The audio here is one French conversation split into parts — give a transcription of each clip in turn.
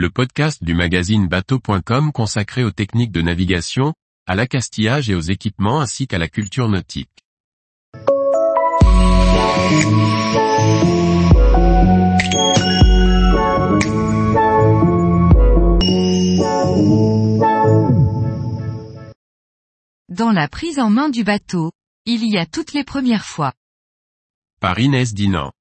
le podcast du magazine bateau.com consacré aux techniques de navigation, à l'accastillage et aux équipements ainsi qu'à la culture nautique. Dans la prise en main du bateau, il y a toutes les premières fois. Par Inès Dinan.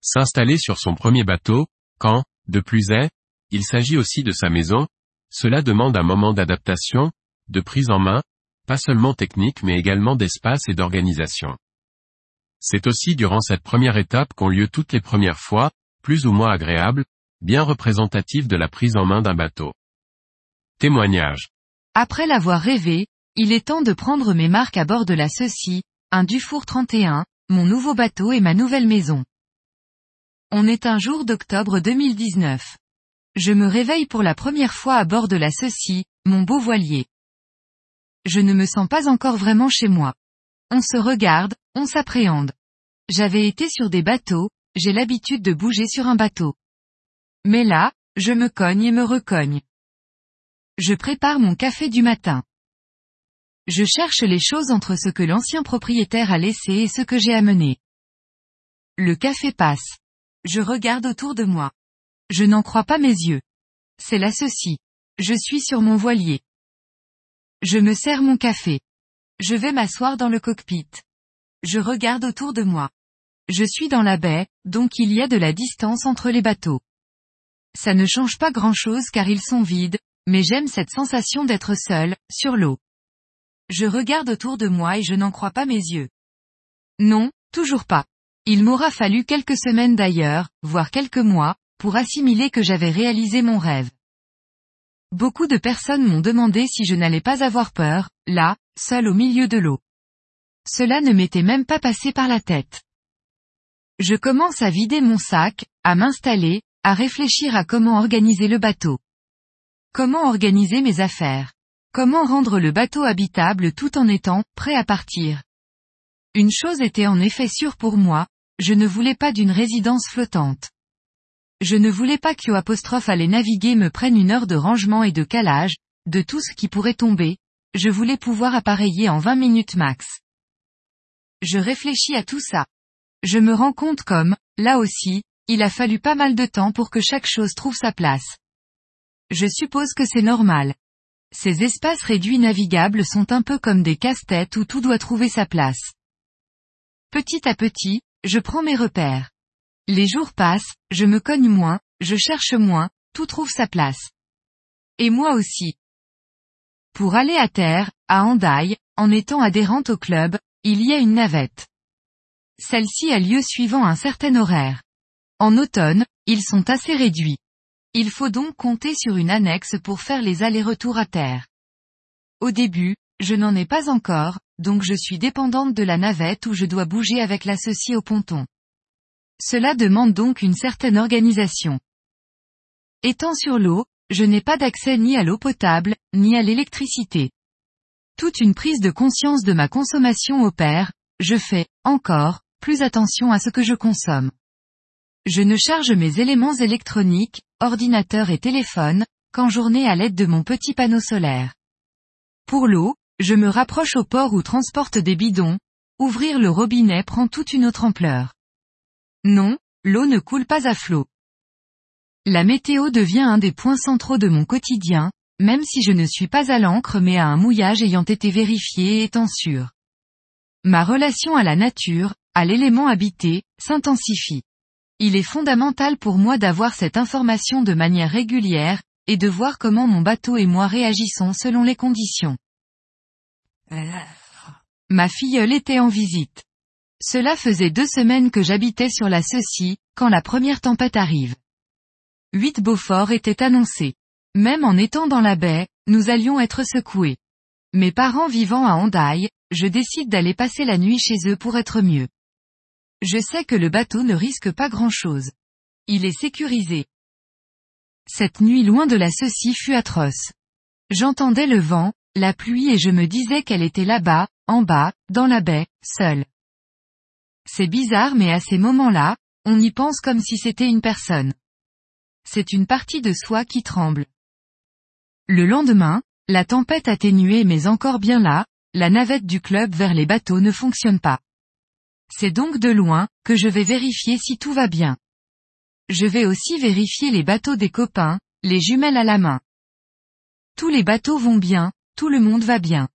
S'installer sur son premier bateau, quand, de plus est, il s'agit aussi de sa maison, cela demande un moment d'adaptation, de prise en main, pas seulement technique mais également d'espace et d'organisation. C'est aussi durant cette première étape qu'ont lieu toutes les premières fois, plus ou moins agréables, bien représentatives de la prise en main d'un bateau. Témoignage. Après l'avoir rêvé, il est temps de prendre mes marques à bord de la Ceci, un Dufour 31, mon nouveau bateau et ma nouvelle maison. On est un jour d'octobre 2019. Je me réveille pour la première fois à bord de la Ceci, mon beau voilier. Je ne me sens pas encore vraiment chez moi. On se regarde, on s'appréhende. J'avais été sur des bateaux, j'ai l'habitude de bouger sur un bateau. Mais là, je me cogne et me recogne. Je prépare mon café du matin. Je cherche les choses entre ce que l'ancien propriétaire a laissé et ce que j'ai amené. Le café passe. Je regarde autour de moi. Je n'en crois pas mes yeux. C'est là ceci. Je suis sur mon voilier. Je me sers mon café. Je vais m'asseoir dans le cockpit. Je regarde autour de moi. Je suis dans la baie, donc il y a de la distance entre les bateaux. Ça ne change pas grand chose car ils sont vides, mais j'aime cette sensation d'être seul, sur l'eau. Je regarde autour de moi et je n'en crois pas mes yeux. Non, toujours pas. Il m'aura fallu quelques semaines d'ailleurs, voire quelques mois, pour assimiler que j'avais réalisé mon rêve. Beaucoup de personnes m'ont demandé si je n'allais pas avoir peur, là, seul au milieu de l'eau. Cela ne m'était même pas passé par la tête. Je commence à vider mon sac, à m'installer, à réfléchir à comment organiser le bateau. Comment organiser mes affaires. Comment rendre le bateau habitable tout en étant prêt à partir. Une chose était en effet sûre pour moi, je ne voulais pas d'une résidence flottante. Je ne voulais pas que apostrophe aller naviguer me prenne une heure de rangement et de calage, de tout ce qui pourrait tomber, je voulais pouvoir appareiller en 20 minutes max. Je réfléchis à tout ça. Je me rends compte comme, là aussi, il a fallu pas mal de temps pour que chaque chose trouve sa place. Je suppose que c'est normal. Ces espaces réduits navigables sont un peu comme des casse-têtes où tout doit trouver sa place. Petit à petit, je prends mes repères. Les jours passent, je me cogne moins, je cherche moins, tout trouve sa place. Et moi aussi. Pour aller à terre, à Hendaye, en étant adhérente au club, il y a une navette. Celle-ci a lieu suivant un certain horaire. En automne, ils sont assez réduits. Il faut donc compter sur une annexe pour faire les allers-retours à terre. Au début, je n'en ai pas encore, donc je suis dépendante de la navette où je dois bouger avec la ceci au ponton. Cela demande donc une certaine organisation. Étant sur l'eau, je n'ai pas d'accès ni à l'eau potable, ni à l'électricité. Toute une prise de conscience de ma consommation opère, je fais, encore, plus attention à ce que je consomme. Je ne charge mes éléments électroniques, ordinateur et téléphone, qu'en journée à l'aide de mon petit panneau solaire. Pour l'eau, je me rapproche au port où transporte des bidons, ouvrir le robinet prend toute une autre ampleur. Non, l'eau ne coule pas à flot. La météo devient un des points centraux de mon quotidien, même si je ne suis pas à l'encre mais à un mouillage ayant été vérifié et étant sûr. Ma relation à la nature, à l'élément habité, s'intensifie. Il est fondamental pour moi d'avoir cette information de manière régulière, et de voir comment mon bateau et moi réagissons selon les conditions. Ma filleule était en visite. Cela faisait deux semaines que j'habitais sur la Ceci, quand la première tempête arrive. Huit Beaufort étaient annoncés. Même en étant dans la baie, nous allions être secoués. Mes parents vivant à Hendaye, je décide d'aller passer la nuit chez eux pour être mieux. Je sais que le bateau ne risque pas grand-chose. Il est sécurisé. Cette nuit loin de la Ceci fut atroce. J'entendais le vent, la pluie et je me disais qu'elle était là-bas, en bas, dans la baie, seule. C'est bizarre mais à ces moments-là, on y pense comme si c'était une personne. c'est une partie de soi qui tremble. Le lendemain, la tempête atténuée mais encore bien là, la navette du club vers les bateaux ne fonctionne pas. C'est donc de loin, que je vais vérifier si tout va bien. Je vais aussi vérifier les bateaux des copains, les jumelles à la main. Tous les bateaux vont bien, tout le monde va bien.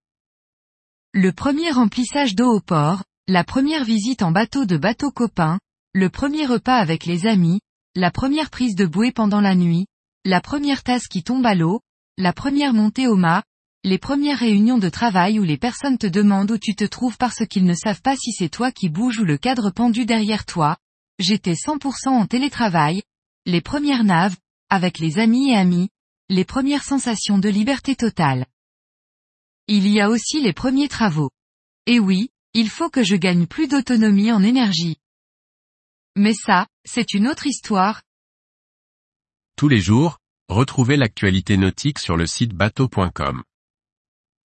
Le premier remplissage d'eau au port, la première visite en bateau de bateau copain, le premier repas avec les amis, la première prise de bouée pendant la nuit, la première tasse qui tombe à l'eau, la première montée au mât, les premières réunions de travail où les personnes te demandent où tu te trouves parce qu'ils ne savent pas si c'est toi qui bouge ou le cadre pendu derrière toi, j'étais 100% en télétravail, les premières naves, avec les amis et amis, les premières sensations de liberté totale. Il y a aussi les premiers travaux. Et oui, il faut que je gagne plus d'autonomie en énergie. Mais ça, c'est une autre histoire. Tous les jours, retrouvez l'actualité nautique sur le site bateau.com.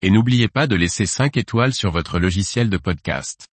Et n'oubliez pas de laisser 5 étoiles sur votre logiciel de podcast.